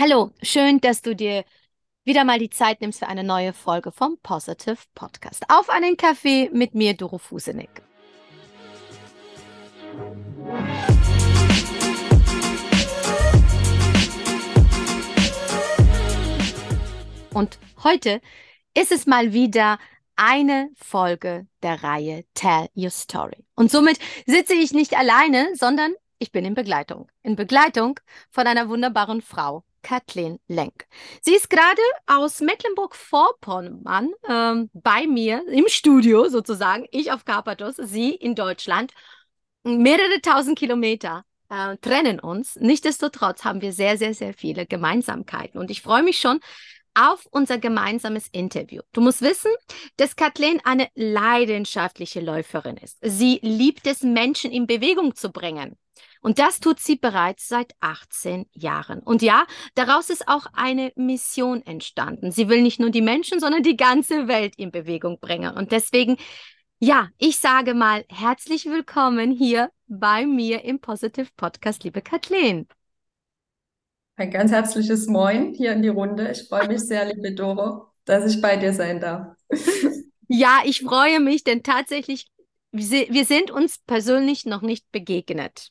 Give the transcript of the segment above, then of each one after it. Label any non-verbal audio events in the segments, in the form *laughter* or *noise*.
Hallo, schön, dass du dir wieder mal die Zeit nimmst für eine neue Folge vom Positive Podcast. Auf einen Kaffee mit mir, Doro Fusenik. Und heute ist es mal wieder eine Folge der Reihe Tell Your Story. Und somit sitze ich nicht alleine, sondern ich bin in Begleitung. In Begleitung von einer wunderbaren Frau, Kathleen Lenk. Sie ist gerade aus Mecklenburg-Vorpommern ähm, bei mir im Studio sozusagen, ich auf Karpathos, sie in Deutschland. Mehrere tausend Kilometer äh, trennen uns. Nichtsdestotrotz haben wir sehr, sehr, sehr viele Gemeinsamkeiten. Und ich freue mich schon auf unser gemeinsames Interview. Du musst wissen, dass Kathleen eine leidenschaftliche Läuferin ist. Sie liebt es, Menschen in Bewegung zu bringen. Und das tut sie bereits seit 18 Jahren. Und ja, daraus ist auch eine Mission entstanden. Sie will nicht nur die Menschen, sondern die ganze Welt in Bewegung bringen. Und deswegen, ja, ich sage mal herzlich willkommen hier bei mir im Positive Podcast, liebe Kathleen. Ein ganz herzliches Moin hier in die Runde. Ich freue mich sehr, liebe Doro, dass ich bei dir sein darf. *laughs* Ja, ich freue mich, denn tatsächlich, wir sind uns persönlich noch nicht begegnet.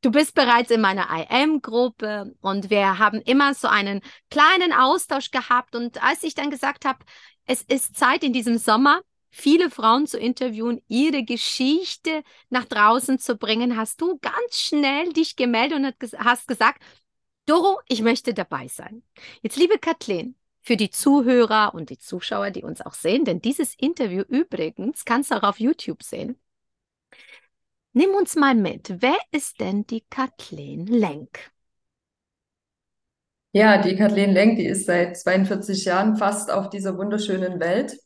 Du bist bereits in meiner IM-Gruppe und wir haben immer so einen kleinen Austausch gehabt. Und als ich dann gesagt habe, es ist Zeit in diesem Sommer, viele Frauen zu interviewen, ihre Geschichte nach draußen zu bringen, hast du ganz schnell dich gemeldet und hast gesagt, Doro, ich möchte dabei sein. Jetzt, liebe Kathleen, für die Zuhörer und die Zuschauer, die uns auch sehen, denn dieses Interview übrigens kannst du auch auf YouTube sehen. Nimm uns mal mit. Wer ist denn die Kathleen Lenk? Ja, die Kathleen Lenk, die ist seit 42 Jahren fast auf dieser wunderschönen Welt.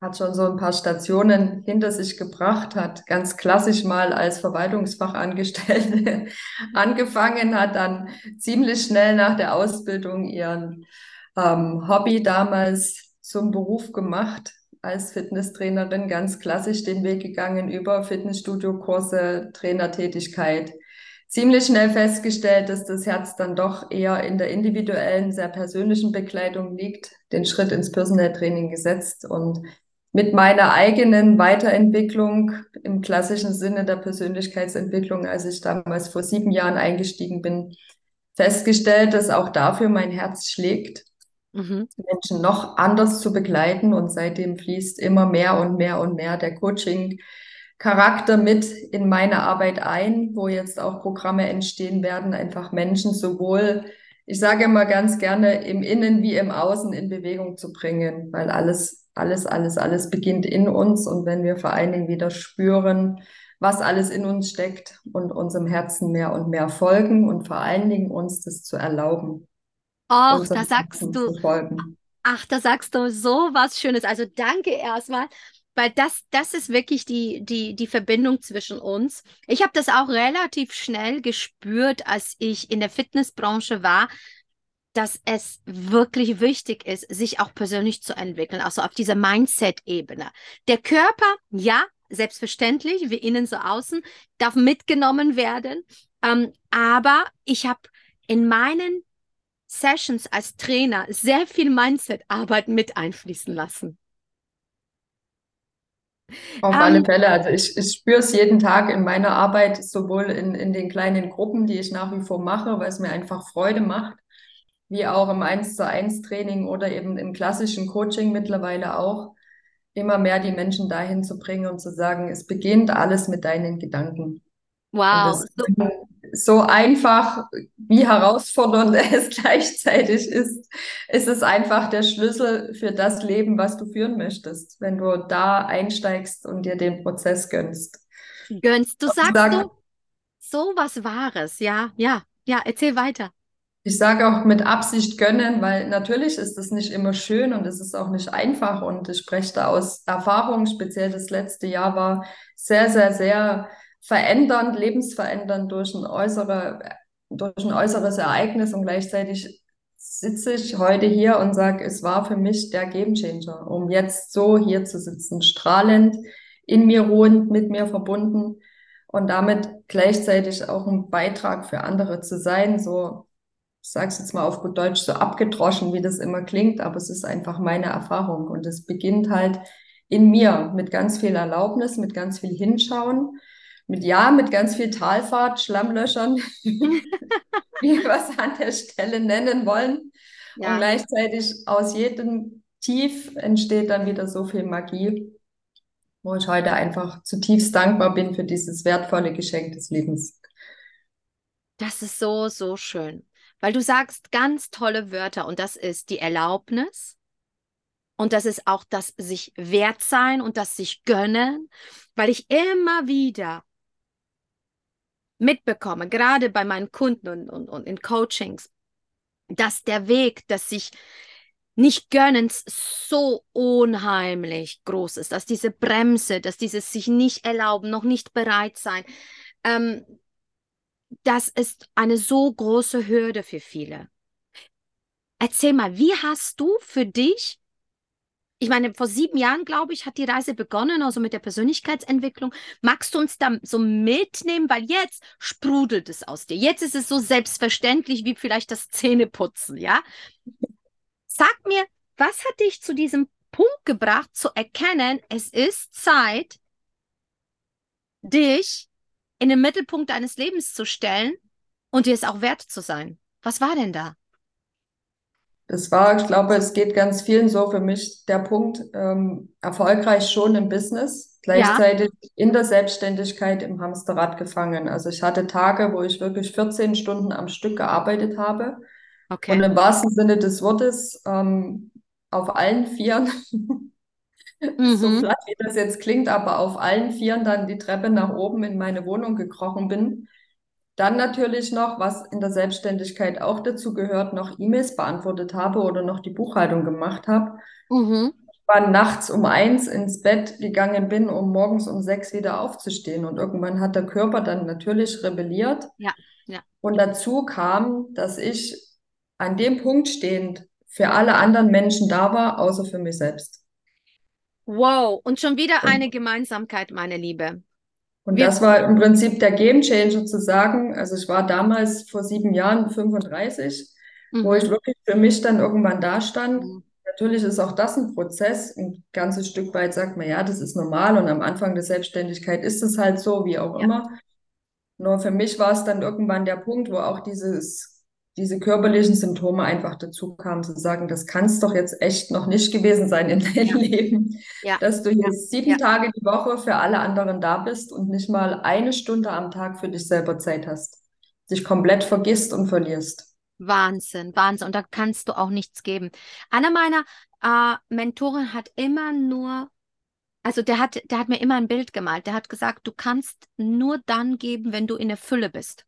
Hat schon so ein paar Stationen hinter sich gebracht, hat ganz klassisch mal als Verwaltungsfachangestellte *laughs* angefangen, hat dann ziemlich schnell nach der Ausbildung ihren ähm, Hobby damals zum Beruf gemacht, als Fitnesstrainerin ganz klassisch den Weg gegangen über Fitnessstudio-Kurse, Trainertätigkeit. Ziemlich schnell festgestellt, dass das Herz dann doch eher in der individuellen, sehr persönlichen Begleitung liegt, den Schritt ins Personal Training gesetzt und mit meiner eigenen Weiterentwicklung im klassischen Sinne der Persönlichkeitsentwicklung, als ich damals vor sieben Jahren eingestiegen bin, festgestellt, dass auch dafür mein Herz schlägt mhm. Menschen noch anders zu begleiten. Und seitdem fließt immer mehr und mehr und mehr der Coaching-Charakter mit in meine Arbeit ein, wo jetzt auch Programme entstehen werden, einfach Menschen sowohl, ich sage immer ganz gerne, im Innen wie im Außen in Bewegung zu bringen, weil alles, alles, alles, alles beginnt in uns. Und wenn wir vor allen Dingen wieder spüren, was alles in uns steckt und unserem Herzen mehr und mehr folgen und vor allen Dingen uns das zu erlauben. Ach, da sagst du, ach, da sagst du so was Schönes. Also danke erstmal, weil das, das ist wirklich die, die, die Verbindung zwischen uns. Ich habe das auch relativ schnell gespürt, als ich in der Fitnessbranche war, dass es wirklich wichtig ist, sich auch persönlich zu entwickeln, also auf dieser Mindset-Ebene. Der Körper, ja, selbstverständlich, wie innen so außen, darf mitgenommen werden. Ähm, aber ich habe in meinen Sessions als Trainer sehr viel Mindset-Arbeit mit einfließen lassen. Auf um, alle ähm, Fälle. Also ich, ich spüre es jeden Tag in meiner Arbeit, sowohl in, in den kleinen Gruppen, die ich nach wie vor mache, weil es mir einfach Freude macht, wie auch im 1 zu 1 Training oder eben im klassischen Coaching mittlerweile auch, immer mehr die Menschen dahin zu bringen und zu sagen, es beginnt alles mit deinen Gedanken. Wow. So, so einfach, wie herausfordernd *laughs* es gleichzeitig ist, ist es einfach der Schlüssel für das Leben, was du führen möchtest, wenn du da einsteigst und dir den Prozess gönnst. Gönnst, du sagst sag, du so was Wahres, ja, ja, ja, erzähl weiter. Ich sage auch mit Absicht gönnen, weil natürlich ist es nicht immer schön und es ist auch nicht einfach und ich spreche da aus Erfahrung, speziell das letzte Jahr war sehr, sehr, sehr verändernd, lebensverändernd durch ein, äußere, durch ein äußeres Ereignis und gleichzeitig sitze ich heute hier und sage, es war für mich der Gamechanger, um jetzt so hier zu sitzen, strahlend, in mir ruhend, mit mir verbunden und damit gleichzeitig auch ein Beitrag für andere zu sein, so ich sage es jetzt mal auf gut Deutsch, so abgedroschen, wie das immer klingt, aber es ist einfach meine Erfahrung. Und es beginnt halt in mir mit ganz viel Erlaubnis, mit ganz viel Hinschauen, mit ja, mit ganz viel Talfahrt, Schlammlöchern, *laughs* wie wir es an der Stelle nennen wollen. Ja. Und gleichzeitig aus jedem Tief entsteht dann wieder so viel Magie, wo ich heute einfach zutiefst dankbar bin für dieses wertvolle Geschenk des Lebens. Das ist so, so schön weil du sagst ganz tolle Wörter und das ist die Erlaubnis und das ist auch das sich wert sein und das sich gönnen, weil ich immer wieder mitbekomme, gerade bei meinen Kunden und, und, und in Coachings, dass der Weg, dass sich nicht gönnens so unheimlich groß ist, dass diese Bremse, dass dieses sich nicht erlauben, noch nicht bereit sein, ähm, das ist eine so große Hürde für viele. Erzähl mal, wie hast du für dich, ich meine, vor sieben Jahren, glaube ich, hat die Reise begonnen, also mit der Persönlichkeitsentwicklung. Magst du uns da so mitnehmen, weil jetzt sprudelt es aus dir. Jetzt ist es so selbstverständlich wie vielleicht das Zähneputzen, ja? Sag mir, was hat dich zu diesem Punkt gebracht, zu erkennen, es ist Zeit, dich in den Mittelpunkt deines Lebens zu stellen und dir es auch wert zu sein. Was war denn da? Das war, ich glaube, es geht ganz vielen so für mich der Punkt, ähm, erfolgreich schon im Business, gleichzeitig ja. in der Selbstständigkeit im Hamsterrad gefangen. Also ich hatte Tage, wo ich wirklich 14 Stunden am Stück gearbeitet habe. Okay. Und im wahrsten Sinne des Wortes ähm, auf allen Vieren *laughs* mhm. so platt wie das jetzt klingt, aber auf allen Vieren dann die Treppe nach oben in meine Wohnung gekrochen bin. Dann natürlich noch, was in der Selbstständigkeit auch dazu gehört, noch E-Mails beantwortet habe oder noch die Buchhaltung gemacht habe. Mhm. War nachts um eins ins Bett gegangen bin, um morgens um sechs wieder aufzustehen. Und irgendwann hat der Körper dann natürlich rebelliert. Ja, ja. Und dazu kam, dass ich an dem Punkt stehend für alle anderen Menschen da war, außer für mich selbst. Wow, und schon wieder eine Gemeinsamkeit, meine Liebe. Und das war im Prinzip der Gamechanger zu sagen, also ich war damals vor sieben Jahren 35, mhm. wo ich wirklich für mich dann irgendwann da stand. Mhm. Natürlich ist auch das ein Prozess. Ein ganzes Stück weit sagt man, ja, das ist normal und am Anfang der Selbstständigkeit ist es halt so, wie auch ja. immer. Nur für mich war es dann irgendwann der Punkt, wo auch dieses diese körperlichen Symptome einfach dazu kamen, zu sagen, das kann es doch jetzt echt noch nicht gewesen sein in deinem ja. Leben, ja. dass du jetzt sieben ja. Tage die Woche für alle anderen da bist und nicht mal eine Stunde am Tag für dich selber Zeit hast, dich komplett vergisst und verlierst. Wahnsinn, Wahnsinn. Und da kannst du auch nichts geben. Einer meiner äh, Mentoren hat immer nur, also der hat, der hat mir immer ein Bild gemalt. Der hat gesagt, du kannst nur dann geben, wenn du in der Fülle bist.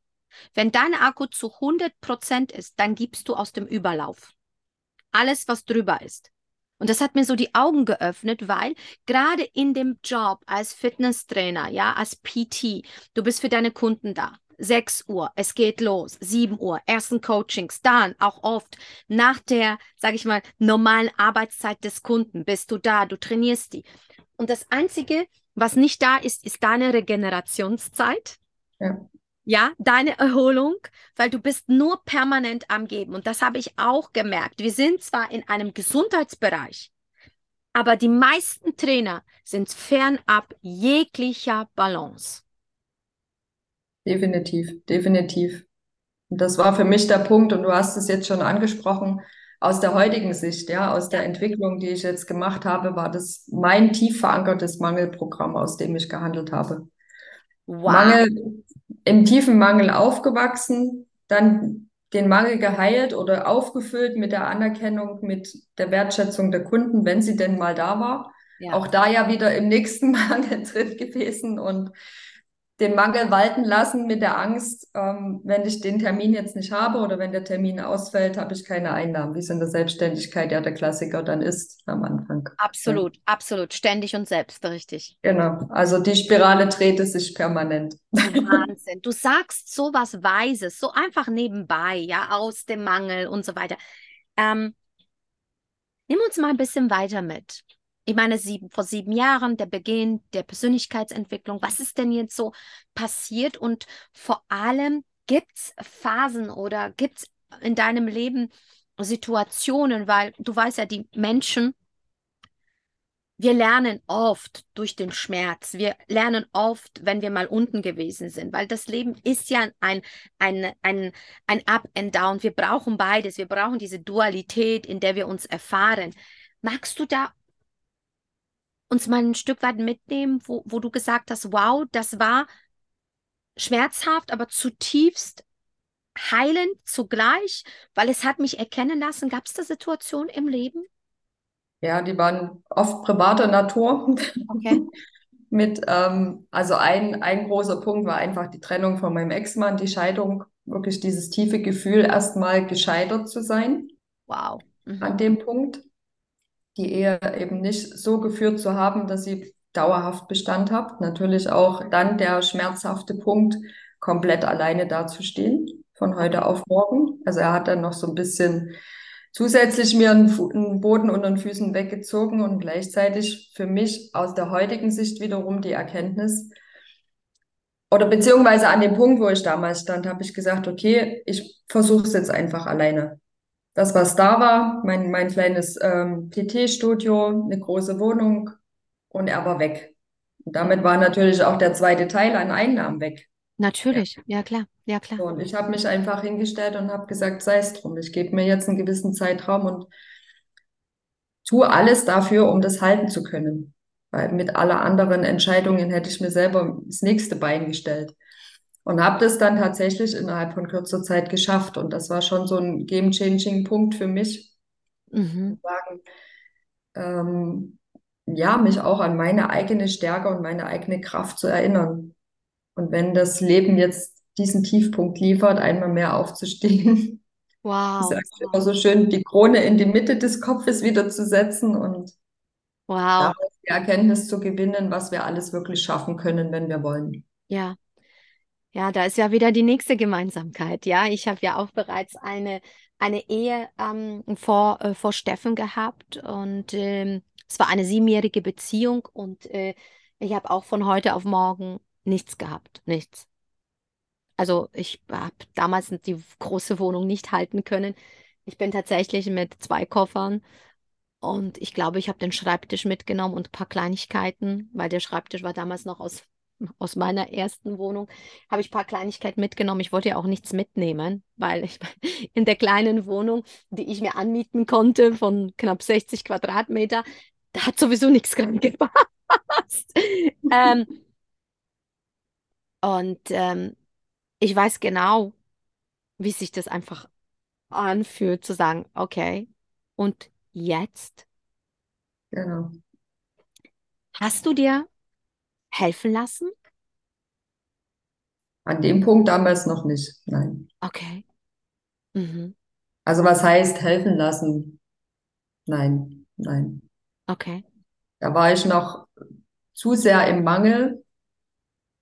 Wenn dein Akku zu 100% ist, dann gibst du aus dem Überlauf. Alles, was drüber ist. Und das hat mir so die Augen geöffnet, weil gerade in dem Job als Fitnesstrainer, ja, als PT, du bist für deine Kunden da. 6 Uhr, es geht los, 7 Uhr, ersten Coachings, dann auch oft nach der, sage ich mal, normalen Arbeitszeit des Kunden bist du da, du trainierst die. Und das Einzige, was nicht da ist, ist deine Regenerationszeit. Ja ja, deine Erholung, weil du bist nur permanent am Geben. Und das habe ich auch gemerkt. Wir sind zwar in einem Gesundheitsbereich, aber die meisten Trainer sind fernab jeglicher Balance. Definitiv, definitiv. Und das war für mich der Punkt, und du hast es jetzt schon angesprochen, aus der heutigen Sicht, ja, aus der Entwicklung, die ich jetzt gemacht habe, war das mein tief verankertes Mangelprogramm, aus dem ich gehandelt habe. Wow. Mangel, im tiefen Mangel aufgewachsen, dann den Mangel geheilt oder aufgefüllt mit der Anerkennung, mit der Wertschätzung der Kunden, wenn sie denn mal da war. Ja. Auch da ja wieder im nächsten *laughs* Mangel drin gewesen und den Mangel walten lassen mit der Angst, ähm, wenn ich den Termin jetzt nicht habe oder wenn der Termin ausfällt, habe ich keine Einnahmen, wie es in der Selbstständigkeit ja der Klassiker dann ist am Anfang. Absolut, ja. absolut, ständig und selbst, richtig. Genau, also die Spirale dreht es sich permanent. Wahnsinn, du sagst so was Weises, so einfach nebenbei, ja, aus dem Mangel und so weiter. Ähm, nimm uns mal ein bisschen weiter mit ich meine, sieben, vor sieben Jahren, der Beginn der Persönlichkeitsentwicklung. Was ist denn jetzt so passiert? Und vor allem, gibt es Phasen oder gibt es in deinem Leben Situationen, weil du weißt ja, die Menschen, wir lernen oft durch den Schmerz. Wir lernen oft, wenn wir mal unten gewesen sind, weil das Leben ist ja ein, ein, ein, ein Up and Down. Wir brauchen beides. Wir brauchen diese Dualität, in der wir uns erfahren. Magst du da uns mal ein Stück weit mitnehmen, wo, wo du gesagt hast, wow, das war schmerzhaft, aber zutiefst heilend zugleich, weil es hat mich erkennen lassen. Gab es da Situationen im Leben? Ja, die waren oft privater Natur. Okay. *laughs* Mit, ähm, also ein, ein großer Punkt war einfach die Trennung von meinem Ex-Mann, die Scheidung, wirklich dieses tiefe Gefühl, erstmal gescheitert zu sein. Wow. Mhm. An dem Punkt, die Ehe eben nicht so geführt zu haben, dass sie dauerhaft Bestand hat. Natürlich auch dann der schmerzhafte Punkt, komplett alleine dazustehen, von heute auf morgen. Also er hat dann noch so ein bisschen zusätzlich mir einen, Boden unter den Füßen weggezogen und gleichzeitig für mich aus der heutigen Sicht wiederum die Erkenntnis, oder beziehungsweise an dem Punkt, wo ich damals stand, habe ich gesagt, okay, ich versuche es jetzt einfach alleine. Das, was da war, mein, mein kleines ähm, PT-Studio, eine große Wohnung und er war weg. Und damit war natürlich auch der zweite Teil an Einnahmen weg. Natürlich, ja, ja klar, ja klar. und ich habe mich einfach hingestellt und habe gesagt, sei es drum, ich gebe mir jetzt einen gewissen Zeitraum und tue alles dafür, um das halten zu können. Weil mit aller anderen Entscheidungen hätte ich mir selber das nächste Bein gestellt. Und habe das dann tatsächlich innerhalb von kürzer Zeit geschafft. Und das war schon so ein game-changing Punkt für mich. Mhm. Sagen, ähm, ja, mich auch an meine eigene Stärke und meine eigene Kraft zu erinnern. Und wenn das Leben jetzt diesen Tiefpunkt liefert, einmal mehr aufzustehen. Wow. Ich sage immer so schön, die Krone in die Mitte des Kopfes wieder zu setzen und wow. die Erkenntnis zu gewinnen, was wir alles wirklich schaffen können, wenn wir wollen. Ja. Ja, da ist ja wieder die nächste Gemeinsamkeit. Ja, ich habe ja auch bereits eine, eine Ehe ähm, vor, äh, vor Steffen gehabt und ähm, es war eine siebenjährige Beziehung und äh, ich habe auch von heute auf morgen nichts gehabt, nichts. Also ich habe damals die große Wohnung nicht halten können. Ich bin tatsächlich mit zwei Koffern und ich glaube, ich habe den Schreibtisch mitgenommen und ein paar Kleinigkeiten, weil der Schreibtisch war damals noch aus, aus meiner ersten Wohnung. Habe ich ein paar Kleinigkeiten mitgenommen. Ich wollte ja auch nichts mitnehmen, weil ich *laughs* in der kleinen Wohnung, die ich mir anmieten konnte, von knapp 60 Quadratmeter, da hat sowieso nichts gepasst. *laughs* ähm, und ähm, ich weiß genau, wie sich das einfach anfühlt, zu sagen, okay, und jetzt? Genau. Hast du dir helfen lassen? An dem Punkt damals noch nicht, nein. Okay. Mhm. Also was heißt helfen lassen? Nein, nein. Okay. Da war ich noch zu sehr im Mangel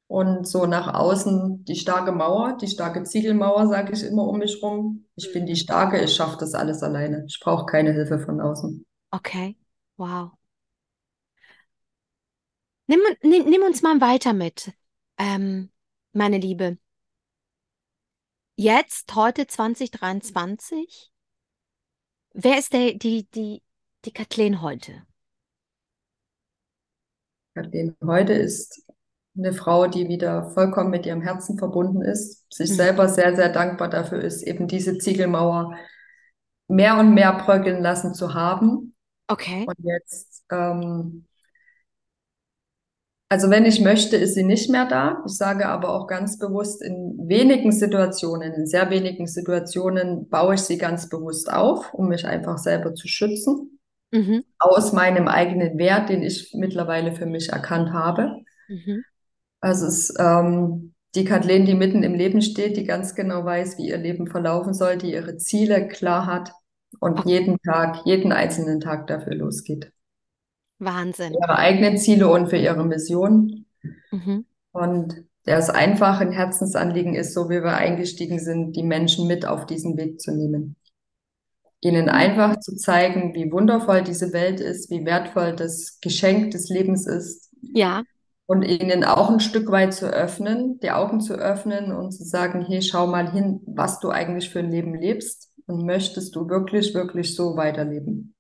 und so nach außen die starke Mauer, die starke Ziegelmauer, sage ich immer um mich rum. Ich bin die Starke, ich schaffe das alles alleine. Ich brauche keine Hilfe von außen. Okay, wow. Nimm, nimm, nimm uns mal weiter mit, ähm, meine Liebe. Jetzt, heute 2023, wer ist der, die, die, die Kathleen heute? Kathleen heute ist eine Frau, die wieder vollkommen mit ihrem Herzen verbunden ist, sich mhm. selber sehr, sehr dankbar dafür ist, eben diese Ziegelmauer mehr und mehr bröckeln lassen zu haben. Okay. Und jetzt, ähm, also wenn ich möchte, ist sie nicht mehr da. Ich sage aber auch ganz bewusst, in wenigen Situationen, in sehr wenigen Situationen baue ich sie ganz bewusst auf, um mich einfach selber zu schützen. Mhm. Aus meinem eigenen Wert, den ich mittlerweile für mich erkannt habe. Mhm. Also es ist ähm, die Kathleen, die mitten im Leben steht, die ganz genau weiß, wie ihr Leben verlaufen soll, die ihre Ziele klar hat und jeden Tag, jeden einzelnen Tag dafür losgeht. Wahnsinn. Für ihre eigenen Ziele und für ihre Mission. Mhm. Und das einfach ein Herzensanliegen ist, so wie wir eingestiegen sind, die Menschen mit auf diesen Weg zu nehmen. Ihnen einfach zu zeigen, wie wundervoll diese Welt ist, wie wertvoll das Geschenk des Lebens ist. Ja Und ihnen auch ein Stück weit zu öffnen, die Augen zu öffnen und zu sagen, hey, schau mal hin, was du eigentlich für ein Leben lebst und möchtest du wirklich, wirklich so weiterleben?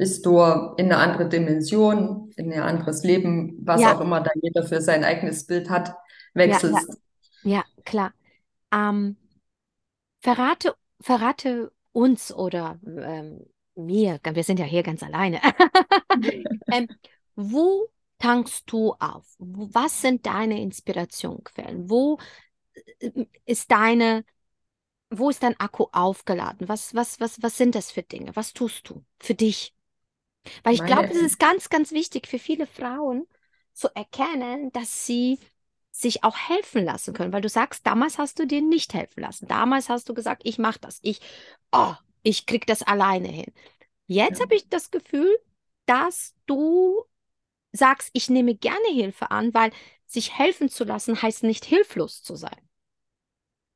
Bist du in eine andere Dimension, in ein anderes Leben, was Ja, auch immer da jeder für sein eigenes Bild hat, ja, ja, wechselst? ja, klar. Ähm, verrate, verrate uns oder ähm, mir, wir sind ja hier ganz alleine. *laughs* Ähm, wo tankst du auf? Was sind deine Inspirationsquellen? Wo äh, ist deine, wo ist dein Akku aufgeladen? Was, was, was, was sind das für Dinge? Was tust du für dich? Weil ich glaube, es ist ganz, ganz wichtig für viele Frauen zu erkennen, dass sie sich auch helfen lassen können. Weil du sagst, damals hast du dir nicht helfen lassen. Damals hast du gesagt, ich mache das. Ich, oh, ich krieg das alleine hin. Jetzt ja, habe ich das Gefühl, dass du sagst, ich nehme gerne Hilfe an, weil sich helfen zu lassen heißt nicht hilflos zu sein.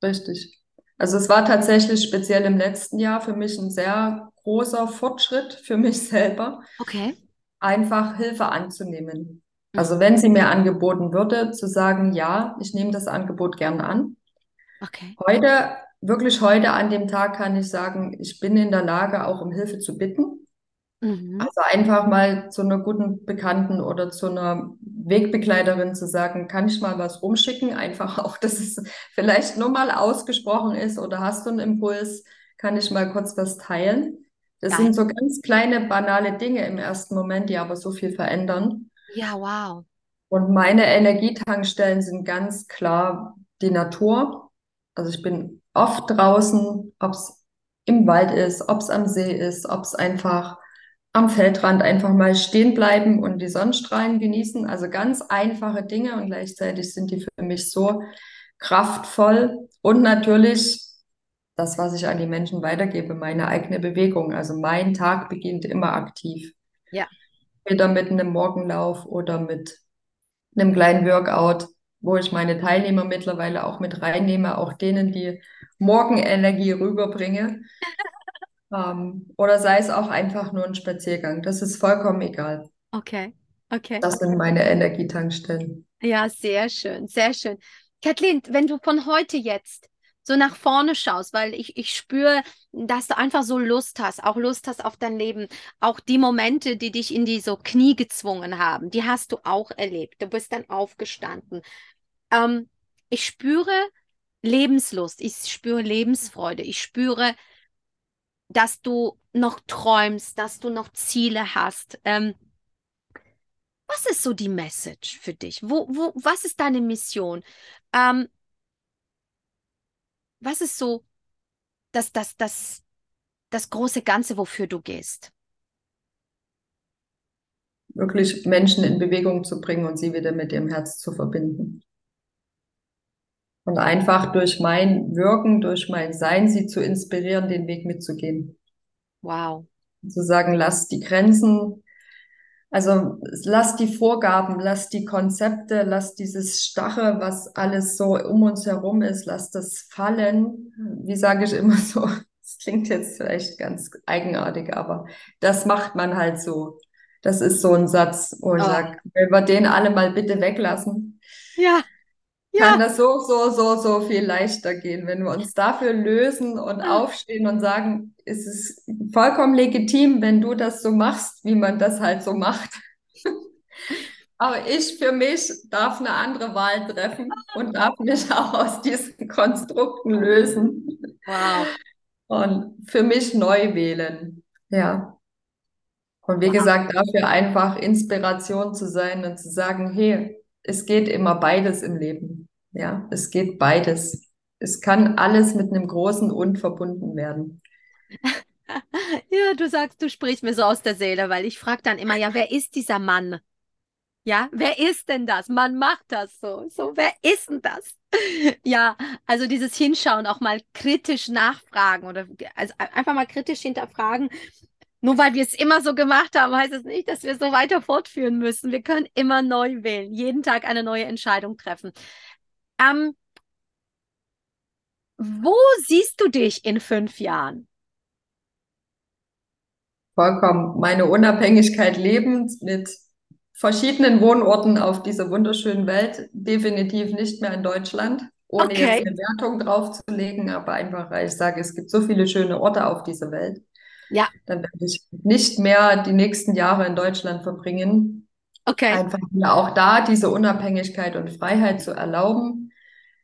richtig. Also es war tatsächlich speziell im letzten Jahr für mich ein sehr großer Fortschritt für mich selber, Okay. einfach Hilfe anzunehmen. Also wenn sie mir angeboten würde, zu sagen, ja, ich nehme das Angebot gern an. Okay. Heute, wirklich heute an dem Tag kann ich sagen, ich bin in der Lage, auch um Hilfe zu bitten. Mhm. Also einfach mal zu einer guten Bekannten oder zu einer Wegbegleiterin zu sagen, kann ich mal was rumschicken? Einfach *laughs* auch, dass es vielleicht nur mal ausgesprochen ist oder hast du einen Impuls, kann ich mal kurz was teilen? Das Geil. sind so ganz kleine, banale Dinge im ersten Moment, die aber so viel verändern. Ja, wow. Und meine Energietankstellen sind ganz klar die Natur. Also ich bin oft draußen, ob es im Wald ist, ob es am See ist, ob es einfach am Feldrand einfach mal stehen bleiben und die Sonnenstrahlen genießen. Also ganz einfache Dinge und gleichzeitig sind die für mich so kraftvoll. Und natürlich das, was ich an die Menschen weitergebe, meine eigene Bewegung. Also mein Tag beginnt immer aktiv. Ja. Entweder mit einem Morgenlauf oder mit einem kleinen Workout, wo ich meine Teilnehmer mittlerweile auch mit reinnehme, auch denen die Morgenenergie rüberbringe. *laughs* Ähm, oder sei es auch einfach nur ein Spaziergang. Das ist vollkommen egal. Okay. Okay. Das sind meine Energietankstellen. Ja, sehr schön, sehr schön. Kathleen, wenn du von heute jetzt so nach vorne schaust, weil ich, ich spüre, dass du einfach so Lust hast, auch Lust hast auf dein Leben, auch die Momente, die dich in die so Knie gezwungen haben, die hast du auch erlebt. Du bist dann aufgestanden. Ähm, ich spüre Lebenslust, ich spüre Lebensfreude, ich spüre, dass du noch träumst, dass du noch Ziele hast. Ähm, Was ist so die Message für dich? Wo, wo, was ist deine Mission? Ähm, was ist so das, das, das, das große Ganze, wofür du gehst? Wirklich Menschen in Bewegung zu bringen und sie wieder mit ihrem Herz zu verbinden. Und einfach durch mein Wirken, durch mein Sein, sie zu inspirieren, den Weg mitzugehen. Wow. Zu sagen, lass die Grenzen, also lass die Vorgaben, lass die Konzepte, lass dieses Stache, was alles so um uns herum ist, lass das fallen. Wie sage ich immer so? *laughs* Das klingt jetzt vielleicht ganz eigenartig, aber das macht man halt so. Das ist so ein Satz, wo ich Oh. sage, wenn wir den alle mal bitte weglassen, Ja, kann ja. das so, so, so, so viel leichter gehen. Wenn wir uns dafür lösen und aufstehen und sagen, es ist vollkommen legitim, wenn du das so machst, wie man das halt so macht. *laughs* Aber ich für mich darf eine andere Wahl treffen und darf mich *laughs* auch aus diesen Konstrukten lösen Wow. und für mich neu wählen. Ja. Und wie Wow. gesagt, dafür einfach Inspiration zu sein und zu sagen, hey, es geht immer beides im Leben. Ja, es geht beides. Es kann alles mit einem großen Und verbunden werden. *laughs* Ja, du sagst, du sprichst mir so aus der Seele, weil ich frage dann immer, ja, wer ist dieser Mann? Ja, wer ist denn das? Man macht das so. So, wer ist denn das? *laughs* Ja, also dieses Hinschauen, auch mal kritisch nachfragen oder also einfach mal kritisch hinterfragen. Nur weil wir es immer so gemacht haben, heißt es nicht, dass wir es so weiter fortführen müssen. Wir können immer neu wählen, jeden Tag eine neue Entscheidung treffen. Ähm, wo siehst du dich in fünf Jahren? Vollkommen meine Unabhängigkeit lebend mit verschiedenen Wohnorten auf dieser wunderschönen Welt, definitiv nicht mehr in Deutschland, ohne Okay. jetzt eine Wertung draufzulegen, aber einfach, weil ich sage, es gibt so viele schöne Orte auf dieser Welt. Ja. Dann werde ich nicht mehr die nächsten Jahre in Deutschland verbringen. Okay. Einfach mir auch da diese Unabhängigkeit und Freiheit zu erlauben,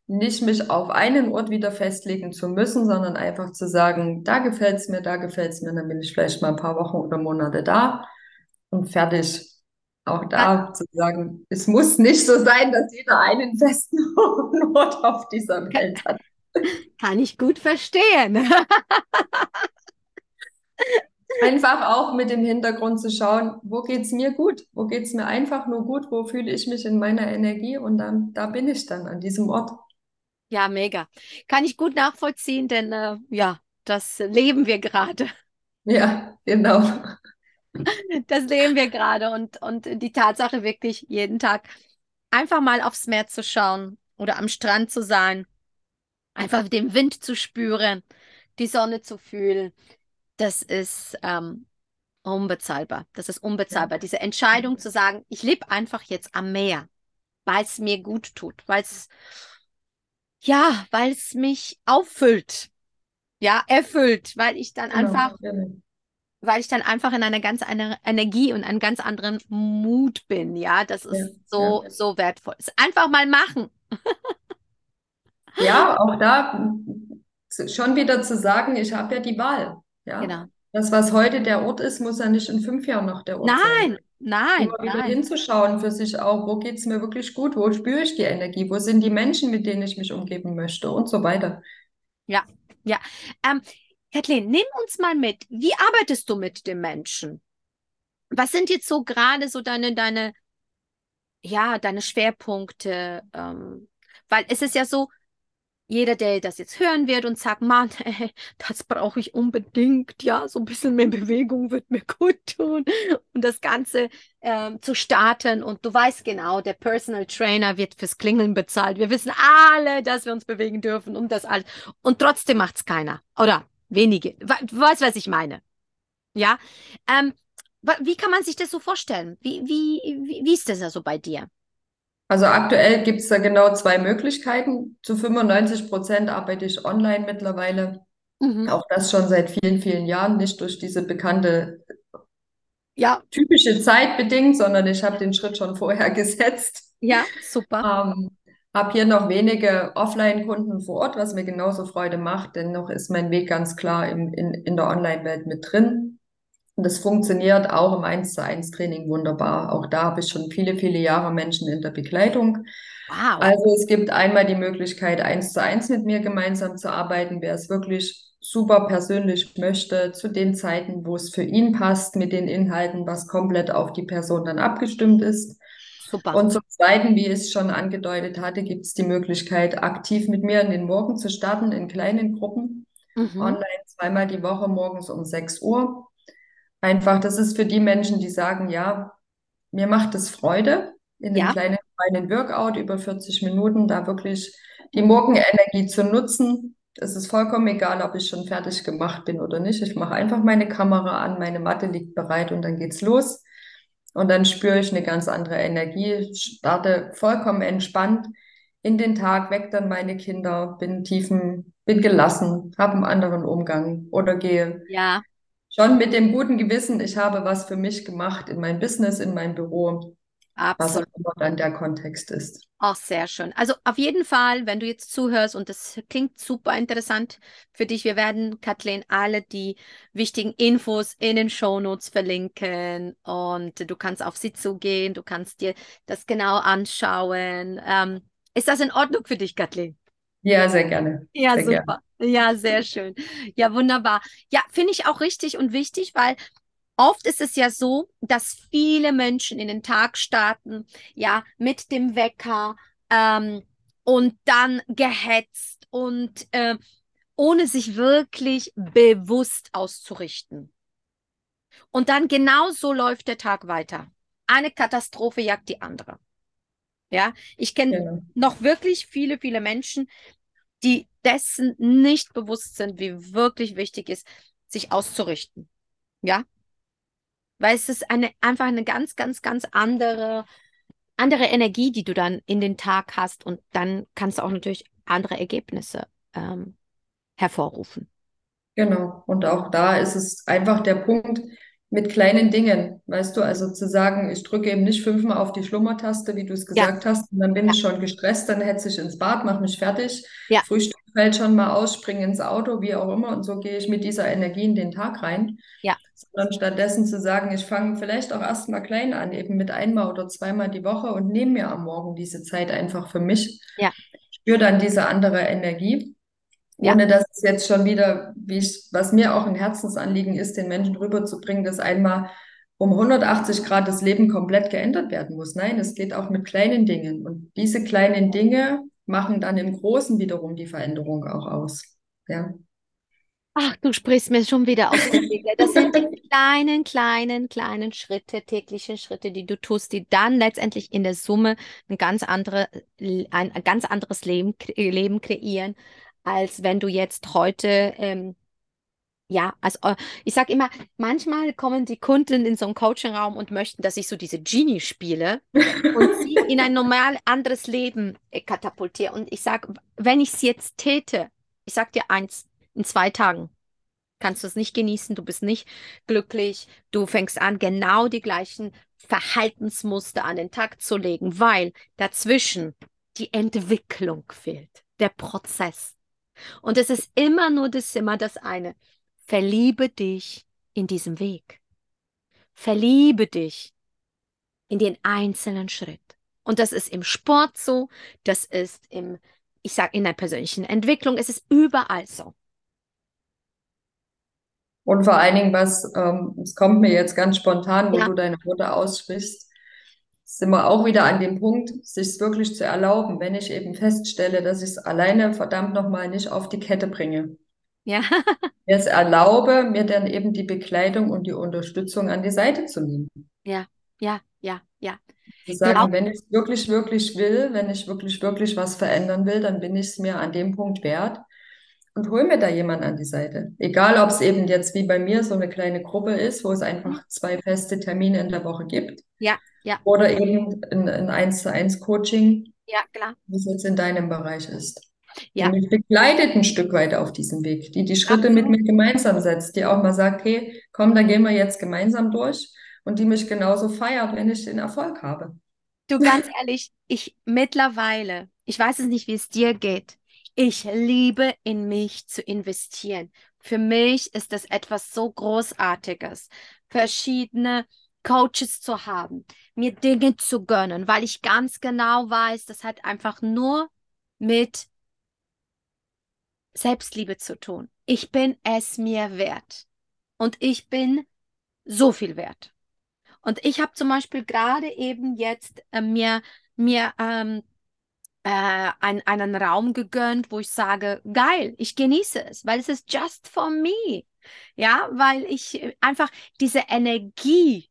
nicht mich auf einen Ort wieder festlegen zu müssen, sondern einfach zu sagen, da gefällt's mir, da gefällt's mir, dann bin ich vielleicht mal ein paar Wochen oder Monate da und fertig. Auch da zu sagen, es muss nicht so sein, dass jeder einen festen *laughs* Ort auf dieser Welt hat. Kann ich gut verstehen. *laughs* Einfach auch mit dem Hintergrund zu schauen, wo geht's mir gut? Wo geht's mir einfach nur gut? Wo fühle ich mich in meiner Energie? Und dann, da bin ich dann an diesem Ort. Ja, mega. Kann ich gut nachvollziehen, denn äh, ja, das leben wir gerade. Ja, genau. Das leben wir gerade und, und die Tatsache wirklich jeden Tag einfach mal aufs Meer zu schauen oder am Strand zu sein, einfach den Wind zu spüren, die Sonne zu fühlen, das ist ähm, unbezahlbar. Das ist unbezahlbar. Diese Entscheidung zu sagen, ich lebe einfach jetzt am Meer, weil es mir gut tut, weil es ja, weil es mich auffüllt. Ja, erfüllt, weil ich dann Genau, einfach weil ich dann einfach in einer ganz anderen Energie und einem ganz anderen Mut bin. Ja, das ist Ja, so, so wertvoll. Es einfach mal machen. Ja, auch da schon wieder zu sagen, ich habe ja die Wahl. Ja. Genau. Das, was heute der Ort ist, muss ja nicht in fünf Jahren noch der Ort sein. Nein, nein, Immer wieder nein. hinzuschauen für sich auch, wo geht's mir wirklich gut, wo spüre ich die Energie, wo sind die Menschen, mit denen ich mich umgeben möchte und so weiter. Ähm, Kathleen, nimm uns mal mit. Wie arbeitest du mit dem Menschen? Was sind jetzt so gerade so deine, deine, ja, deine Schwerpunkte? Ähm, weil es ist ja so, jeder, der das jetzt hören wird und sagt, Mann, *laughs* das brauche ich unbedingt, ja, so ein bisschen mehr Bewegung wird mir *laughs* gut tun und das Ganze ähm, zu starten. Und du weißt genau, der Personal Trainer wird fürs Klingeln bezahlt. Wir wissen alle, dass wir uns bewegen dürfen, um das alles. Und trotzdem macht es keiner. Oder wenige. We- Du weißt, was ich meine. Ja. Ähm, wie kann man sich das so vorstellen? Wie, wie, wie, wie ist das also bei dir? Also aktuell gibt's da genau zwei Möglichkeiten. Zu 95 Prozent arbeite ich online mittlerweile. Mhm. Auch das schon seit vielen, vielen Jahren, nicht durch diese bekannte Ja, typische Zeit bedingt, sondern ich habe den Schritt schon vorher *laughs* gesetzt. ja, super. Ähm, habe hier noch wenige Offline-Kunden vor Ort, was mir genauso Freude macht. Dennoch ist mein Weg ganz klar im, in, in der Online-Welt mit drin. Und das funktioniert auch im 1 zu 1 Training wunderbar. Auch da habe ich schon viele, viele Jahre Menschen in der Begleitung. Wow. Also es gibt einmal die Möglichkeit, eins zu eins mit mir gemeinsam zu arbeiten, wer es wirklich super persönlich möchte, zu den Zeiten, wo es für ihn passt, mit den Inhalten, was komplett auf die Person dann abgestimmt ist. Super. Und zum Zweiten, wie ich es schon angedeutet hatte, gibt es die Möglichkeit, aktiv mit mir in den Morgen zu starten, in kleinen Gruppen, Mhm. online zweimal die Woche morgens um 6 Uhr. Einfach, das ist für die Menschen, die sagen, ja, mir macht es Freude, in einem Ja. kleinen, kleinen Workout über 40 Minuten da wirklich die Morgenenergie zu nutzen. Es ist vollkommen egal, ob ich schon fertig gemacht bin oder nicht. Ich mache einfach meine Kamera an, meine Matte liegt bereit und dann geht's los. Und dann spüre ich eine ganz andere Energie, starte vollkommen entspannt in den Tag, weg dann meine Kinder, bin tiefen, bin gelassen, habe einen anderen Umgang oder gehe Ja, schon mit dem guten Gewissen, ich habe was für mich gemacht in mein Business, in mein Büro, was absolut. auch immer dann der Kontext ist. Auch sehr schön. Also auf jeden Fall, wenn du jetzt zuhörst und das klingt super interessant für dich, wir werden, Kathleen, alle die wichtigen Infos in den Shownotes verlinken und du kannst auf sie zugehen, du kannst dir das genau anschauen. Ähm, ist das in Ordnung für dich, Kathleen? Ja, sehr gerne. Ja, Sehr gerne. super. Ja, sehr schön. Ja, wunderbar. Ja, finde ich auch richtig und wichtig, weil oft ist es ja so, dass viele Menschen in den Tag starten, ja, mit dem Wecker ähm, und dann gehetzt und äh, ohne sich wirklich bewusst auszurichten. Und dann genau so läuft der Tag weiter. Eine Katastrophe jagt die andere. Ja, ich kenne Genau. noch wirklich viele, viele Menschen, die dessen nicht bewusst sind, wie wirklich wichtig ist, sich auszurichten. Ja? weil es ist eine, einfach eine ganz, ganz, ganz andere, andere Energie, die du dann in den Tag hast und dann kannst du auch natürlich andere Ergebnisse ähm, hervorrufen. Genau. Und auch da ist es einfach der Punkt mit kleinen Dingen, weißt du, also zu sagen, ich drücke eben nicht fünfmal auf die Schlummertaste, wie du es gesagt ja. hast, und dann bin ja. ich schon gestresst, dann hetze ich ins Bad, mache mich fertig, ja. Frühstück fällt schon mal aus, springe ins Auto, wie auch immer, und so gehe ich mit dieser Energie in den Tag rein. Ja. Sondern stattdessen zu sagen, ich fange vielleicht auch erstmal klein an, eben mit einmal oder zweimal die Woche und nehme mir am Morgen diese Zeit einfach für mich. Ja. Spüre dann diese andere Energie. Ja. Ohne dass es jetzt schon wieder, wie ich, was mir auch ein Herzensanliegen ist, den Menschen rüberzubringen, dass einmal um 180 Grad das Leben komplett geändert werden muss. Nein, es geht auch mit kleinen Dingen. Und diese kleinen Dinge machen dann im Großen wiederum die Veränderung auch aus. Ja. Ach, du sprichst mir schon wieder aus der Seele. Das sind die *laughs* kleinen, kleinen, kleinen Schritte, täglichen Schritte, die du tust, die dann letztendlich in der Summe ein ganz, andere, ein ganz anderes Leben, Leben kreieren, als wenn du jetzt heute, ähm, ja, also ich sage immer, manchmal kommen die Kunden in so einen Coaching-Raum und möchten, dass ich so diese Genie spiele und sie in ein normal anderes Leben äh, katapultiere. Und ich sage, wenn ich es jetzt täte, ich sage dir eins, in zwei Tagen kannst du es nicht genießen, du bist nicht glücklich, du fängst an, genau die gleichen Verhaltensmuster an den Tag zu legen, weil dazwischen die Entwicklung fehlt, der Prozess. Und es ist immer nur das immer das eine. Verliebe dich in diesem Weg. Verliebe dich in den einzelnen Schritt. Und das ist im Sport so, das ist im, ich sage, in der persönlichen Entwicklung, es ist überall so. Und vor allen Dingen, was, ähm, es kommt mir jetzt ganz spontan, wo Ja. du deine Worte aussprichst, sind wir auch wieder an dem Punkt, sich wirklich zu erlauben, wenn ich eben feststelle, dass ich es alleine verdammt nochmal nicht auf die Kette bringe. Ja. *laughs* Es erlaube, mir dann eben die Begleitung und die Unterstützung an die Seite zu nehmen. Ja, ja, ja, ja. Zu sagen, Glaub- wenn ich es wirklich, wirklich will, wenn ich wirklich, wirklich was verändern will, dann bin ich es mir an dem Punkt wert und hol mir da jemanden an die Seite. Egal, ob es eben jetzt wie bei mir so eine kleine Gruppe ist, wo es einfach zwei feste Termine in der Woche gibt. Ja, ja. Oder eben ein, ein 1 zu 1 Coaching, Ja, klar. es jetzt in deinem Bereich ist. Ja. Die mich begleitet ein Stück weit auf diesem Weg, die die Schritte mit mir gemeinsam setzt, die auch mal sagt, hey, komm, da gehen wir jetzt gemeinsam durch und die mich genauso feiert, wenn ich den Erfolg habe. Du, ganz ehrlich, ich mittlerweile, ich weiß es nicht, wie es dir geht. Ich liebe in mich zu investieren. Für mich ist das etwas so Großartiges, verschiedene Coaches zu haben, mir Dinge zu gönnen, weil ich ganz genau weiß, das hat einfach nur mit Selbstliebe zu tun. Ich bin es mir wert. Und ich bin so viel wert. Und ich habe zum Beispiel gerade eben jetzt äh, mir, mir ähm, äh, ein, einen Raum gegönnt, wo ich sage, geil, ich genieße es, weil es ist just for me. Ja, weil ich äh, einfach diese Energie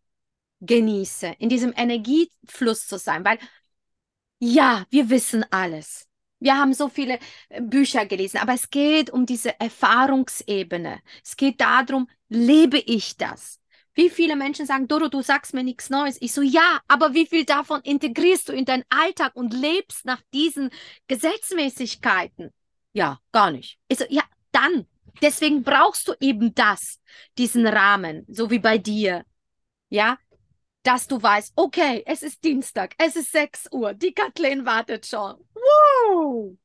genieße, in diesem Energiefluss zu sein, weil ja, wir wissen alles. Wir haben so viele äh, Bücher gelesen, aber es geht um diese Erfahrungsebene. Es geht darum, lebe ich das? Wie viele Menschen sagen, Doro, du sagst mir nichts Neues. Ich so, ja, aber wie viel davon integrierst du in deinen Alltag und lebst nach diesen Gesetzmäßigkeiten? Ja, gar nicht. Ich so, ja, dann. Deswegen brauchst du eben das, diesen Rahmen, so wie bei dir. Ja, dass du weißt, okay, es ist Dienstag, es ist 6 Uhr, die Kathleen wartet schon. Wow!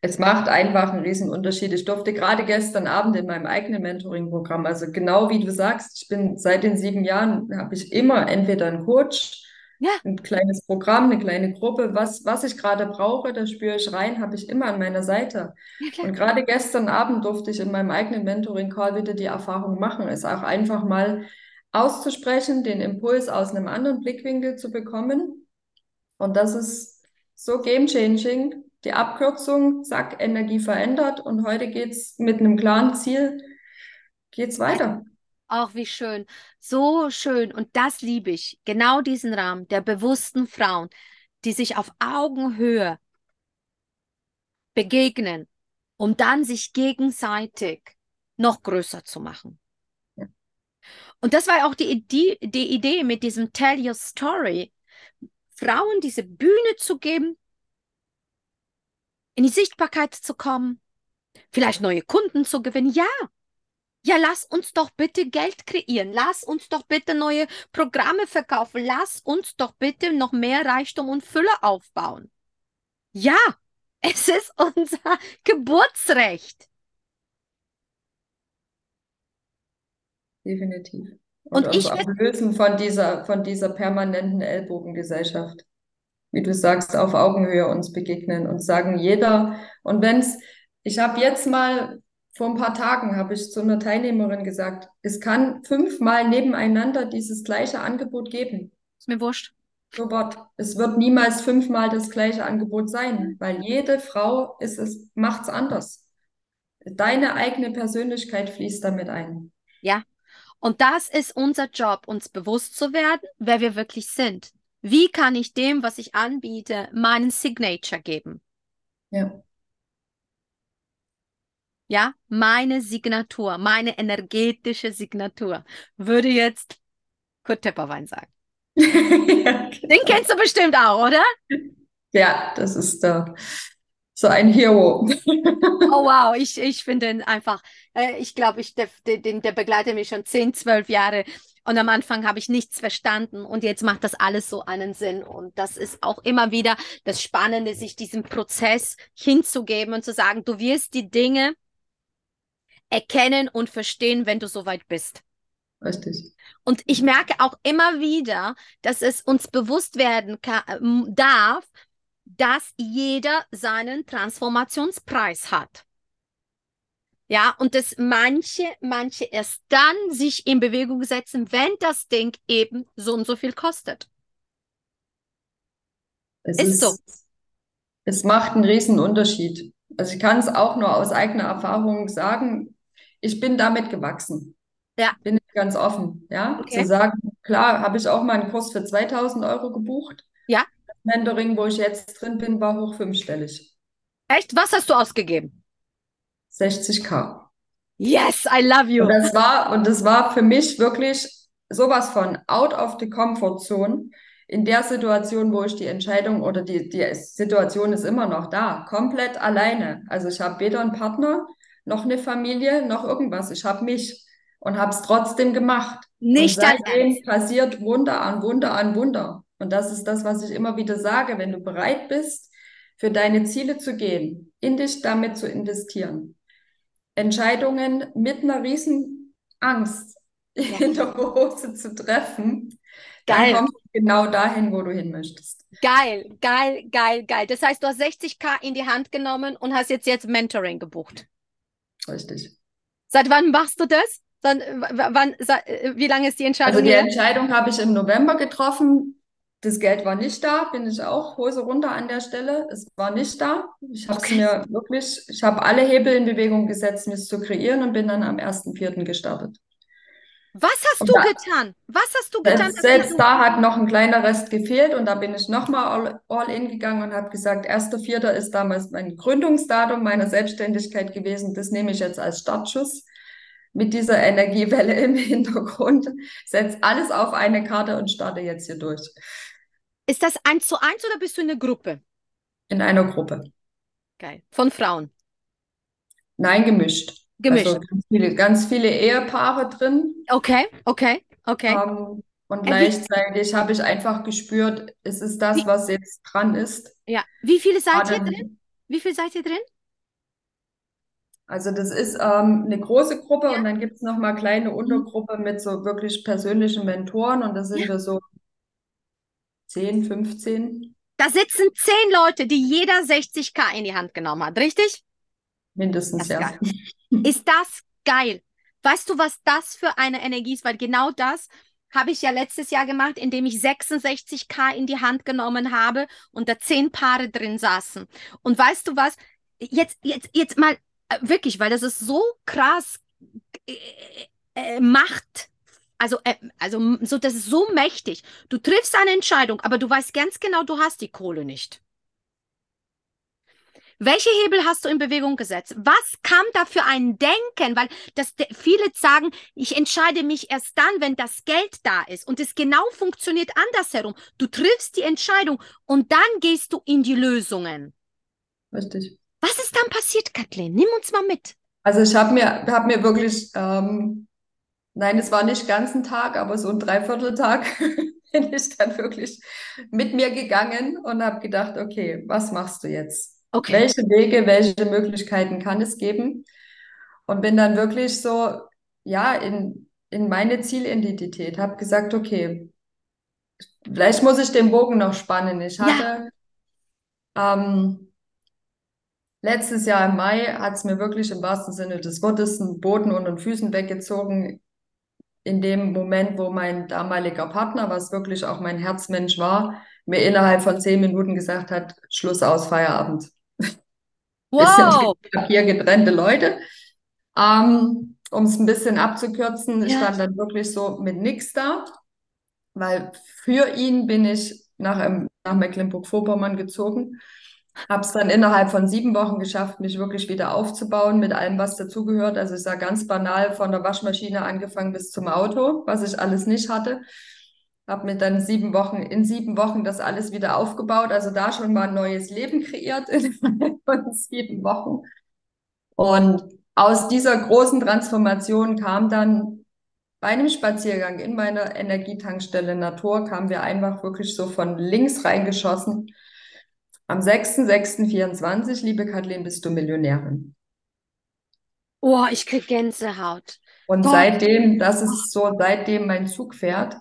Es macht einfach einen riesen Unterschied. Ich durfte gerade gestern Abend in meinem eigenen Mentoring-Programm, also genau wie du sagst, ich bin seit den sieben Jahren, habe ich immer entweder einen Coach, Ja. ein kleines Programm, eine kleine Gruppe, was, was ich gerade brauche, da spüre ich rein, habe ich immer an meiner Seite. Ja. Und gerade gestern Abend durfte ich in meinem eigenen Mentoring-Call wieder die Erfahrung machen, es auch einfach mal auszusprechen, den Impuls aus einem anderen Blickwinkel zu bekommen. Und das ist so game-changing. Die Abkürzung, zack, Energie verändert und heute geht's mit einem klaren Ziel, geht's weiter. Auch wie schön. So schön. Und das liebe ich. Genau diesen Rahmen der bewussten Frauen, die sich auf Augenhöhe begegnen, um dann sich gegenseitig noch größer zu machen. Und das war auch die Idee, die Idee mit diesem Tell Your Story. Frauen diese Bühne zu geben, in die Sichtbarkeit zu kommen, vielleicht neue Kunden zu gewinnen. Ja, ja, lass uns doch bitte Geld kreieren. Lass uns doch bitte neue Programme verkaufen. Lass uns doch bitte noch mehr Reichtum und Fülle aufbauen. Ja, *laughs* es ist unser Geburtsrecht. Definitiv. Und, und ich lösen von dieser, von dieser permanenten Ellbogengesellschaft. Wie du sagst, auf Augenhöhe uns begegnen und sagen, jeder, und wenn's, ich habe jetzt mal vor ein paar Tagen habe ich zu einer Teilnehmerin gesagt, es kann fünfmal nebeneinander dieses gleiche Angebot geben. Ist mir wurscht. What? Es wird niemals fünfmal das gleiche Angebot sein, weil jede Frau ist es, macht's anders. Deine eigene Persönlichkeit fließt damit ein. Ja. Und das ist unser Job, uns bewusst zu werden, wer wir wirklich sind. Wie kann ich dem, was ich anbiete, meinen Signature geben? Ja. Ja, meine Signatur, meine energetische Signatur, würde jetzt Kurt Tepperwein sagen. *laughs* ja, genau. Den kennst du bestimmt auch, oder? Ja, das ist der, so ein Hero. oh *laughs* wow, ich, ich finde ihn einfach, äh, ich glaube, ich, der, der, der begleitet mich schon 10, 12 Jahre. Und am Anfang habe ich nichts verstanden und jetzt macht das alles so einen Sinn. Und das ist auch immer wieder das Spannende, sich diesem Prozess hinzugeben und zu sagen, du wirst die Dinge erkennen und verstehen, wenn du soweit bist. Richtig. Und ich merke auch immer wieder, dass es uns bewusst werden kann, darf, dass jeder seinen Transformationspreis hat. Ja, und dass manche, manche erst dann sich in Bewegung setzen, wenn das Ding eben so und so viel kostet. Es ist, ist so. Es macht einen riesen Unterschied. Also ich kann es auch nur aus eigener Erfahrung sagen ich bin damit gewachsen. Ja. Bin ich ganz offen, ja. Okay. Zu sagen, klar, habe ich auch mal einen Kurs für 2000 Euro gebucht. Mentoring, wo ich jetzt drin bin, war hoch fünfstellig. Echt? Was hast du ausgegeben? 60k. Yes, I love you. Und das war, und das war für mich wirklich sowas von out of the comfort zone. In der Situation, wo ich die Entscheidung oder die, die Situation ist immer noch da, komplett alleine. Also ich habe weder einen Partner, noch eine Familie, noch irgendwas. Ich habe mich und habe es trotzdem gemacht. Nicht und seitdem passiert Wunder an Wunder an Wunder. Und das ist das, was ich immer wieder sage. Wenn du bereit bist, für deine Ziele zu gehen, in dich damit zu investieren, Entscheidungen mit einer riesen Angst ja. *laughs* in der Hose zu treffen, Geil. dann kommst du genau dahin, wo du hin möchtest. Geil, geil, geil, geil. Das heißt, du hast 60k in die Hand genommen und hast jetzt jetzt Mentoring gebucht. Richtig. Seit wann machst du das? Dann, wann, wie lange ist die Entscheidung? Also die Entscheidung habe ich im November getroffen. Das Geld war nicht da, bin ich auch Hose runter an der Stelle. Es war nicht da. Ich habe okay. mir wirklich, ich habe alle Hebel in Bewegung gesetzt, mir es zu kreieren und bin dann am 1.4. gestartet. Was hast und du da, getan? Was hast du getan? Selbst, da hat noch ein kleiner Rest gefehlt und da bin ich nochmal all, all in gegangen und habe gesagt, 1.4. ist damals mein Gründungsdatum meiner Selbstständigkeit gewesen. Das nehme ich jetzt als Startschuss mit dieser Energiewelle im *laughs* Hintergrund. Setz alles auf eine Karte und starte jetzt hier durch. Ist das eins zu eins oder bist du in einer Gruppe? In einer Gruppe. Geil. Von Frauen? Nein, gemischt. Gemischt. Also ganz viele, ganz viele Ehepaare drin. Okay, okay, okay. Ähm, und gleichzeitig habe ich einfach gespürt, es ist das, Wie? was jetzt dran ist. Ja. Wie viele seid ihr drin? Wie viele seid ihr drin? Also das ist ähm, eine große Gruppe ja. und dann gibt es nochmal kleine. Untergruppe mit so wirklich persönlichen Mentoren und da sind ja. wir so 10, 15. Da sitzen 10 Leute, die jeder 60k in die Hand genommen hat, richtig? Mindestens, ja. Ist das geil? Weißt du, was das für eine Energie ist? Weil genau das habe ich ja letztes Jahr gemacht, indem ich 66k in die Hand genommen habe und da zehn Paare drin saßen. Und weißt du was? Jetzt, jetzt, jetzt mal äh, wirklich, weil das ist so krass äh, äh, Macht. Also, äh, also so, das ist so mächtig. Du triffst eine Entscheidung, aber du weißt ganz genau, du hast die Kohle nicht. Welche Hebel hast du in Bewegung gesetzt? Was kam da für ein Denken? Weil das, viele sagen, ich entscheide mich erst dann, wenn das Geld da ist. Und es genau funktioniert andersherum. Du triffst die Entscheidung und dann gehst du in die Lösungen. Richtig. Was ist dann passiert, Kathleen? Nimm uns mal mit. Also ich habe mir, hab mir wirklich, ähm, nein, es war nicht ganz ein Tag, aber so ein Dreivierteltag *laughs* bin ich dann wirklich mit mir gegangen und habe gedacht, okay, was machst du jetzt? Okay. Welche Wege, welche Möglichkeiten kann es geben? Und bin dann wirklich so, ja, in, in meine Zielidentität, habe gesagt, okay, vielleicht muss ich den Bogen noch spannen. Ich hatte ja. ähm, Letztes Jahr im Mai hat es mir wirklich im wahrsten Sinne des Wortes den Boden unter den Füßen weggezogen. In dem Moment, wo mein damaliger Partner, was wirklich auch mein Herzmensch war, mir innerhalb von zehn Minuten gesagt hat, Schluss aus, Feierabend. Wow. Wir sind *laughs* hier getrennte Leute. Ähm, um es ein bisschen abzukürzen, ja. ich stand dann wirklich so mit nichts da, weil für ihn bin ich nach, nach Mecklenburg-Vorpommern gezogen habe es dann innerhalb von sieben Wochen geschafft, mich wirklich wieder aufzubauen mit allem, was dazugehört. Also ich sah ganz banal von der Waschmaschine angefangen bis zum Auto, was ich alles nicht hatte. Habe mir dann sieben Wochen, in sieben Wochen das alles wieder aufgebaut. Also da schon mal ein neues Leben kreiert *laughs* innerhalb von sieben Wochen. Und aus dieser großen Transformation kam dann bei einem Spaziergang in meiner Energietankstelle Natur, kamen wir einfach wirklich so von links reingeschossen am 6.6.24, liebe Kathleen, bist du Millionärin. Oh, ich krieg Gänsehaut. Und Gott. seitdem, das ist so seitdem mein Zug fährt.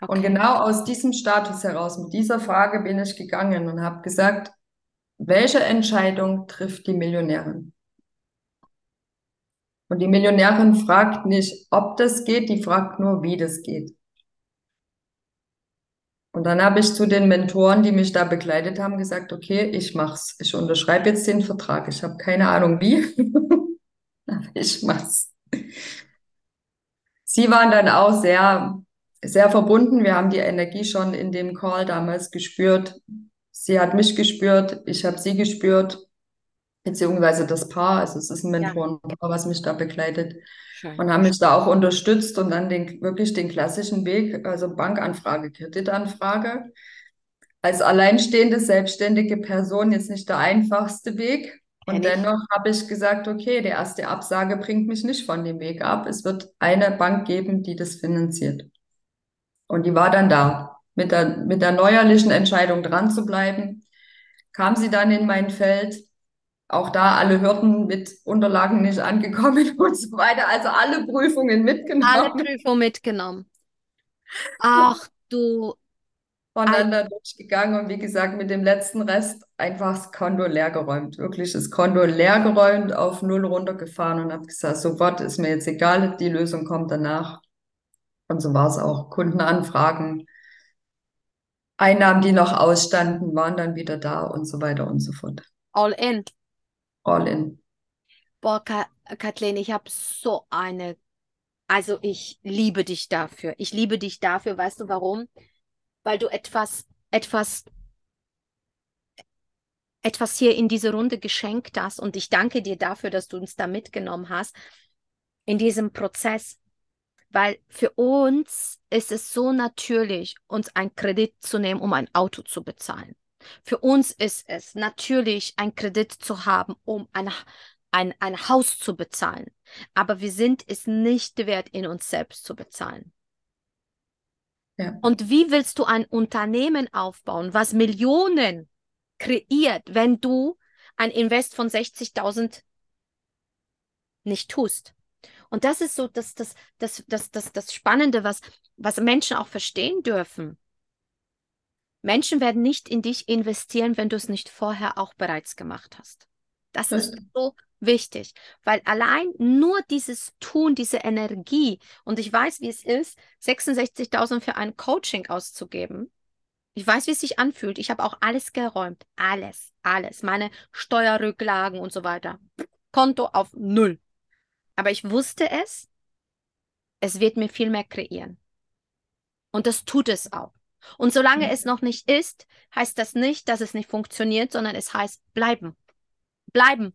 Okay. Und genau aus diesem Status heraus, mit dieser Frage bin ich gegangen und habe gesagt, welche Entscheidung trifft die Millionärin? Und die Millionärin fragt nicht, ob das geht, die fragt nur, wie das geht. Und dann habe ich zu den Mentoren, die mich da begleitet haben, gesagt, okay, ich mach's. Ich unterschreibe jetzt den Vertrag. Ich habe keine Ahnung wie, *laughs* ich mach's. Sie waren dann auch sehr, sehr verbunden. Wir haben die Energie schon in dem Call damals gespürt. Sie hat mich gespürt, ich habe sie gespürt, beziehungsweise das Paar. Also es ist ein Mentorenpaar, was mich da begleitet. Schön. Und haben mich da auch unterstützt und dann den, wirklich den klassischen Weg, also Bankanfrage, Kreditanfrage. Als alleinstehende, selbstständige Person jetzt nicht der einfachste Weg. Und dennoch habe ich gesagt, okay, die erste Absage bringt mich nicht von dem Weg ab. Es wird eine Bank geben, die das finanziert. Und die war dann da. Mit der, mit der neuerlichen Entscheidung dran zu bleiben, kam sie dann in mein Feld auch da alle Hürden mit Unterlagen nicht angekommen *laughs* und so weiter. Also alle Prüfungen mitgenommen. Alle Prüfungen mitgenommen. Ach du. Und dann da durchgegangen und wie gesagt, mit dem letzten Rest einfach das Konto leergeräumt. Wirklich das Konto leergeräumt, auf Null runtergefahren und habe gesagt, sofort ist mir jetzt egal, die Lösung kommt danach. Und so war es auch. Kundenanfragen, Einnahmen, die noch ausstanden, waren dann wieder da und so weiter und so fort. All in all in. Boah, Kathleen, ich habe so eine, also ich liebe dich dafür. Ich liebe dich dafür, weißt du warum? Weil du etwas, etwas, etwas hier in diese Runde geschenkt hast und ich danke dir dafür, dass du uns da mitgenommen hast in diesem Prozess. Weil für uns ist es so natürlich, uns einen Kredit zu nehmen, um ein Auto zu bezahlen. Für uns ist es natürlich, ein Kredit zu haben, um ein, ein, ein Haus zu bezahlen. Aber wir sind es nicht wert, in uns selbst zu bezahlen. Ja. Und wie willst du ein Unternehmen aufbauen, was Millionen kreiert, wenn du ein Invest von 60.000 nicht tust? Und das ist so das, das, das, das, das, das Spannende, was, was Menschen auch verstehen dürfen. Menschen werden nicht in dich investieren, wenn du es nicht vorher auch bereits gemacht hast. Das ist so wichtig, weil allein nur dieses Tun, diese Energie, und ich weiß, wie es ist, 66.000 für ein Coaching auszugeben. Ich weiß, wie es sich anfühlt. Ich habe auch alles geräumt. Alles, alles. Meine Steuerrücklagen und so weiter. Konto auf Null. Aber ich wusste es, es wird mir viel mehr kreieren. Und das tut es auch. Und solange mhm. es noch nicht ist, heißt das nicht, dass es nicht funktioniert, sondern es heißt bleiben. Bleiben.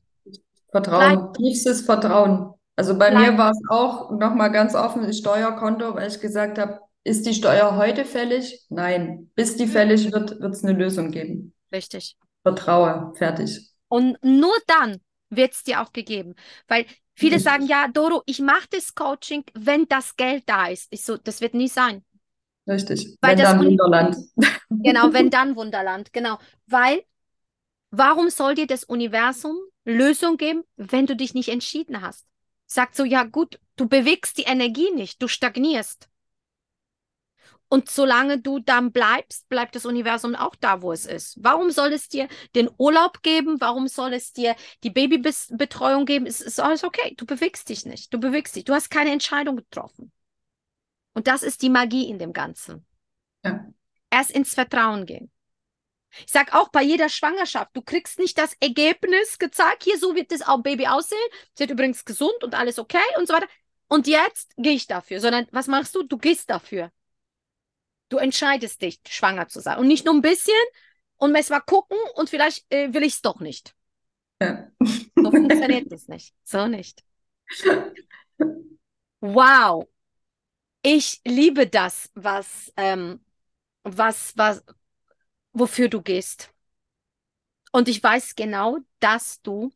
Vertrauen, tiefstes Vertrauen. Also bei Bleib. mir war es auch nochmal ganz offen, das Steuerkonto, weil ich gesagt habe, ist die Steuer heute fällig? Nein. Bis die fällig wird, wird es eine Lösung geben. Richtig. Vertraue, fertig. Und nur dann wird es dir auch gegeben. Weil viele Richtig. sagen, ja, Doro, ich mache das Coaching, wenn das Geld da ist. Ich so, das wird nie sein. Richtig. Weil Wenn das dann Wunderland. *laughs* Genau, wenn dann Wunderland, genau. Weil, warum soll dir das Universum Lösung geben, wenn du dich nicht entschieden hast? Sagt so, ja gut, du bewegst die Energie nicht, du stagnierst. Und solange du dann bleibst, bleibt das Universum auch da, wo es ist. Warum soll es dir den Urlaub geben? Warum soll es dir die Babybetreuung geben? Es ist alles okay. Du bewegst dich nicht. Du bewegst dich. Du hast keine Entscheidung getroffen. Und das ist die Magie in dem Ganzen. Ja. Erst ins Vertrauen gehen. Ich sag auch bei jeder Schwangerschaft, du kriegst nicht das Ergebnis gezeigt, hier so wird das auch Baby aussehen. Sie wird übrigens gesund und alles okay und so weiter. Und jetzt gehe ich dafür, sondern was machst du? Du gehst dafür. Du entscheidest dich, schwanger zu sein. Und nicht nur ein bisschen und erst mal gucken und vielleicht äh, will ich es doch nicht. Ja. So funktioniert das nicht. So nicht. *laughs* Wow. Ich liebe das, was, ähm, was, was, wofür du gehst. Und ich weiß genau, dass du,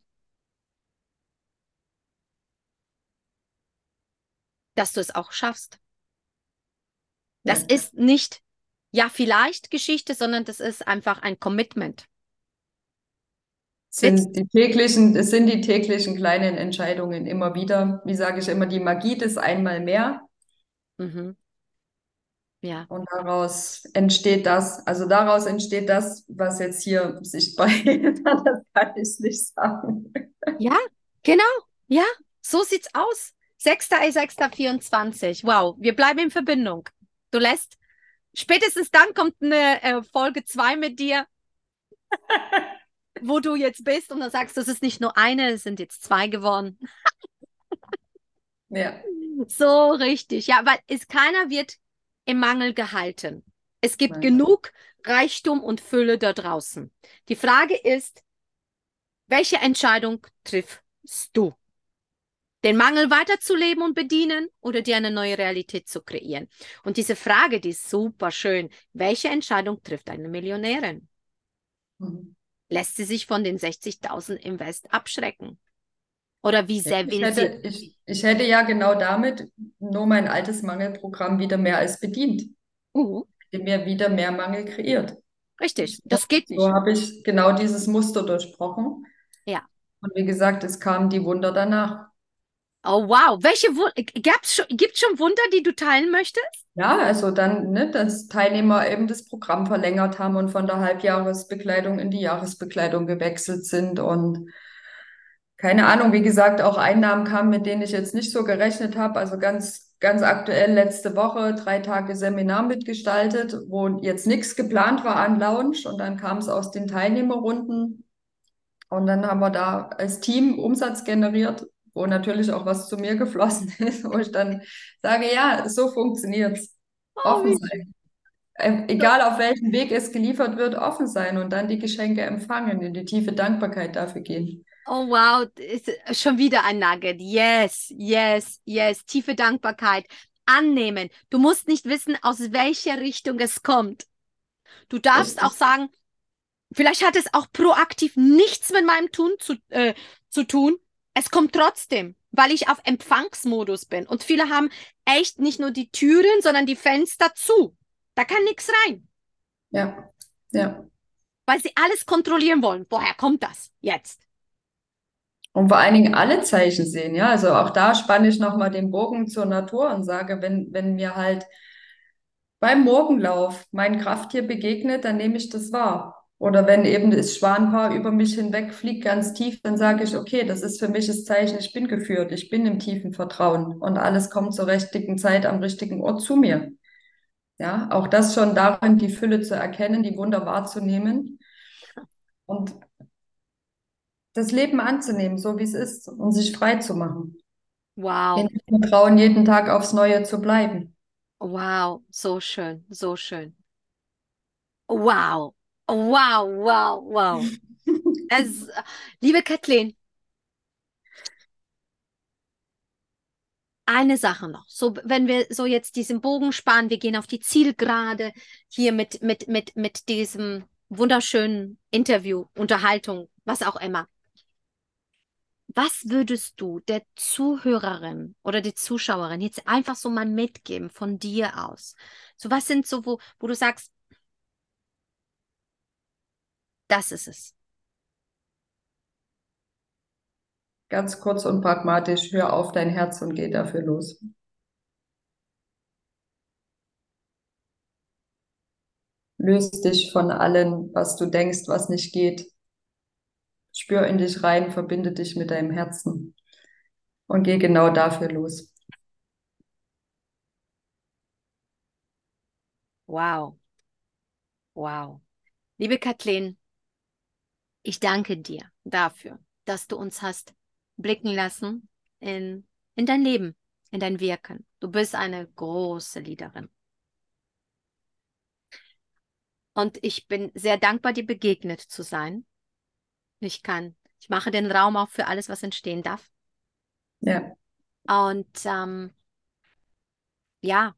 dass du es auch schaffst. Das Ja. ist nicht, ja, vielleicht Geschichte, sondern das ist einfach ein Commitment. Sind die täglichen, es sind die täglichen kleinen Entscheidungen immer wieder. Wie sage ich immer, die Magie des einmal mehr. Mhm. Ja. Und daraus entsteht das, also daraus entsteht das, was jetzt hier sichtbar ist. *laughs* Das kann ich nicht sagen. Ja, genau. Ja, so sieht's aus. 6.6.24. Wow, wir bleiben in Verbindung. Du lässt, spätestens dann kommt eine äh, Folge 2 mit dir, *laughs* wo du jetzt bist und dann sagst du, es ist nicht nur eine, es sind jetzt zwei geworden. Ja, So richtig. Ja, weil es keiner wird im Mangel gehalten. Es gibt Nein. genug Reichtum und Fülle da draußen. Die Frage ist, welche Entscheidung triffst du? Den Mangel weiterzuleben und bedienen oder dir eine neue Realität zu kreieren? Und diese Frage, die ist super schön. Welche Entscheidung trifft eine Millionärin? Mhm. Lässt sie sich von den 60.000 Invest abschrecken? Oder wie sehr Ich will hätte, sie? ich, ich hätte ja genau damit nur mein altes Mangelprogramm wieder mehr als bedient. Uh, Hätte mir wieder mehr Mangel kreiert. richtig, das geht nicht. So habe ich genau dieses Muster durchbrochen. Ja. Und wie gesagt, es kamen die Wunder danach. Oh wow, welche Wunder? Gibt's schon, gibt's schon Wunder, die du teilen möchtest? Ja, also dann, ne, dass Teilnehmer eben das Programm verlängert haben und von der Halbjahresbekleidung in die Jahresbekleidung gewechselt sind und keine Ahnung, wie gesagt, auch Einnahmen kamen, mit denen ich jetzt nicht so gerechnet habe. Also ganz, ganz aktuell letzte Woche drei Tage Seminar mitgestaltet, wo jetzt nichts geplant war an Lounge und dann kam es aus den Teilnehmerrunden und dann haben wir da als Team Umsatz generiert, wo natürlich auch was zu mir geflossen *laughs* ist, wo ich dann sage, ja, so funktioniert's. Oh, Offen sein. Äh, Egal auf welchem Weg es geliefert wird, offen sein und dann die Geschenke empfangen, in die tiefe Dankbarkeit dafür gehen. Oh wow, ist schon wieder ein Nugget. Yes, yes, yes. Tiefe Dankbarkeit. Annehmen. Du musst nicht wissen, aus welcher Richtung es kommt. Du darfst auch sagen, vielleicht hat es auch proaktiv nichts mit meinem Tun zu, äh, zu tun. Es kommt trotzdem, weil ich auf Empfangsmodus bin. Und viele haben echt nicht nur die Türen, sondern die Fenster zu. Da kann nichts rein, Ja, ja. weil sie alles kontrollieren wollen. Woher kommt das jetzt? Und vor allen Dingen alle Zeichen sehen, ja. Also auch da spanne ich nochmal den Bogen zur Natur und sage, wenn, wenn mir halt beim Morgenlauf mein Krafttier begegnet, dann nehme ich das wahr. Oder wenn eben das Schwanpaar über mich hinweg fliegt ganz tief, dann sage ich, okay, das ist für mich das Zeichen, ich bin geführt, ich bin im tiefen Vertrauen und alles kommt zur richtigen Zeit am richtigen Ort zu mir. Ja, auch das schon darin, die Fülle zu erkennen, die Wunder wahrzunehmen und das Leben anzunehmen, so wie es ist und sich frei zu machen. Wow. In Vertrauen, jeden Tag aufs Neue zu bleiben. Wow, so schön, so schön. Wow, wow, wow, wow. *laughs* Es, liebe Kathleen, eine Sache noch. So, wenn wir so jetzt diesen Bogen sparen, wir gehen auf die Zielgerade hier mit, mit, mit, mit diesem wunderschönen Interview, Unterhaltung, was auch immer. Was würdest du der Zuhörerin oder der Zuschauerin jetzt einfach so mal mitgeben von dir aus? So was sind so, wo, wo du sagst, das ist es. Ganz kurz und pragmatisch, hör auf dein Herz und geh dafür los. Löst dich von allem, was du denkst, was nicht geht. Spür in dich rein, verbinde dich mit deinem Herzen und geh genau dafür los. Wow. Wow. Liebe Kathleen, ich danke dir dafür, dass du uns hast blicken lassen in, in dein Leben, in dein Wirken. Du bist eine große Leaderin. Und ich bin sehr dankbar, dir begegnet zu sein. Ich kann, ich mache den Raum auch für alles, was entstehen darf. Ja. Und ähm, ja,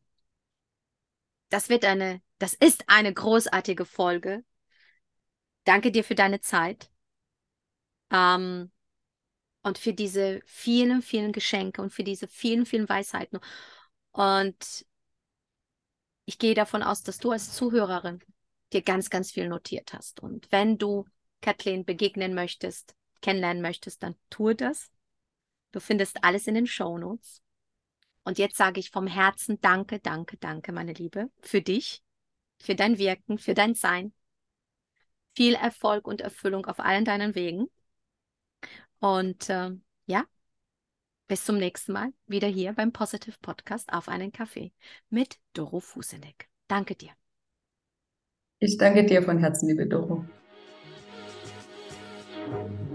das wird eine, das ist eine großartige Folge. Danke dir für deine Zeit. Ähm, und für diese vielen, vielen Geschenke und für diese vielen, vielen Weisheiten. Und ich gehe davon aus, dass du als Zuhörerin dir ganz, ganz viel notiert hast. Und wenn du Kathleen begegnen möchtest, kennenlernen möchtest, dann tue das. Du findest alles in den Show Notes. Und jetzt sage ich vom Herzen Danke, danke, danke, meine Liebe, für dich, für dein Wirken, für dein Sein. Viel Erfolg und Erfüllung auf allen deinen Wegen. Und äh, ja, bis zum nächsten Mal wieder hier beim Positive Podcast auf einen Kaffee mit Doro Fuseneck. Danke dir. Ich danke dir von Herzen, liebe Doro. thank you